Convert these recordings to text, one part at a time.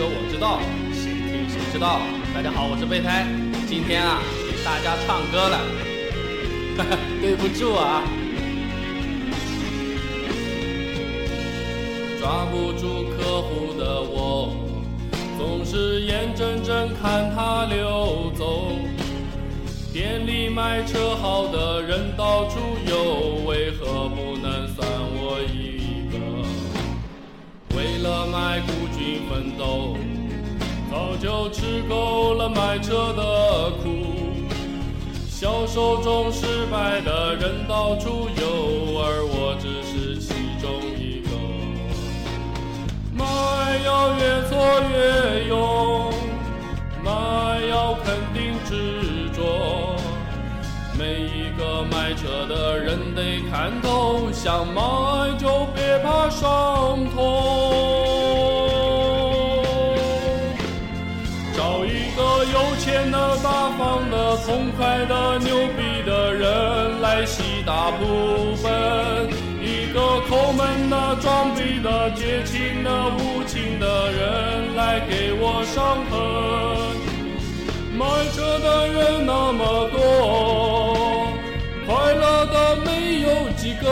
车我知道，谁听谁知道。大家好，我是备胎，今天啊给大家唱歌了，对不住啊。抓不住客户的我，总是眼睁睁看他溜走。店里卖车好的人到处有，为何不能算我一？为了卖孤军奋斗，早就吃够了卖车的苦。销售中失败的人到处有，而我只是其中一个。卖要越挫越勇，卖要肯定执着。每一个卖车的人得看透，想卖就痛快的、牛逼的人来洗大部分。一个抠门的、装逼的、绝情的、无情的人来给我伤痕。买车的人那么多，快乐的没有几个。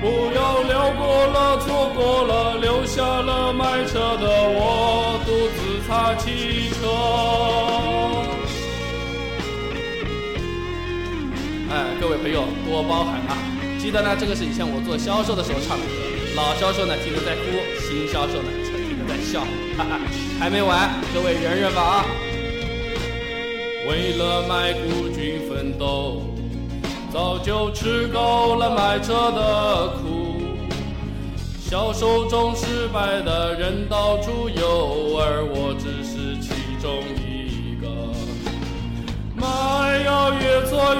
不要聊过了，错过了，留下了卖车的我独自擦汽车。位朋友多包涵啊！记得呢，这个是以前我做销售的时候唱的歌，老销售呢听着在哭，新销售呢听着在笑，哈哈，还没完，各位忍忍吧啊！为了卖孤军奋斗，早就吃够了卖车的苦。销售中失败的人到处有，而我只是其中一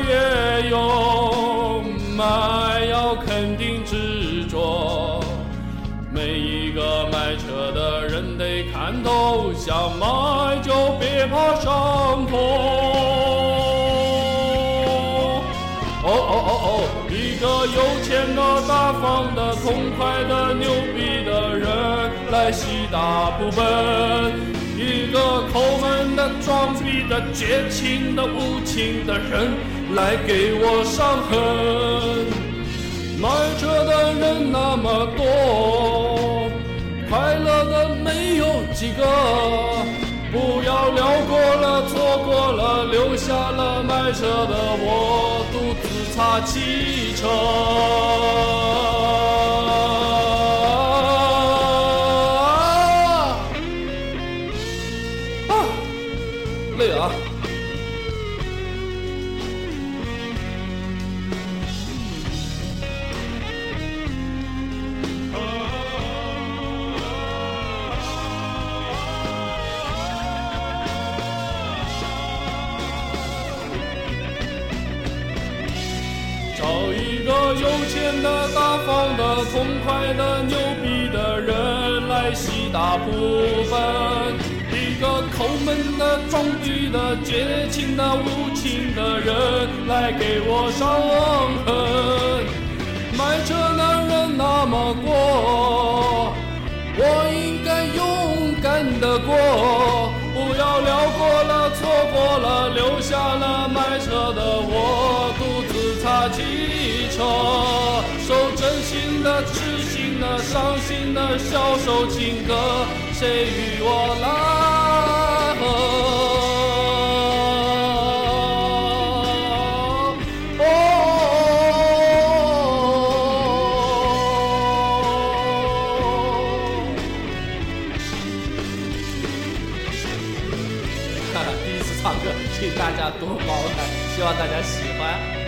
越勇，卖要肯定执着。每一个卖车的人得看透，想卖就别怕伤痛。哦哦哦哦，一个有钱的、大方的、痛快的、牛逼的人来洗大部分。一个抠门的、装逼的、绝情的、无情的人来给我伤痕。买车的人那么多，快乐的没有几个。不要聊过了，错过了，留下了卖车的我独自擦汽车。找一个有钱的、大方的、痛快的、牛逼的人来洗大部分。一个抠门的、装逼的、绝情的、无情的人来给我伤痕。买车的人那么多，我应该勇敢的过。不要聊过了，错过了，留下了卖车的我自擦汽车。手真心的、痴心的、伤心的销售情歌，谁与我来合？哦。哈哈，第一次唱歌，请大家多包涵，希望大家喜欢。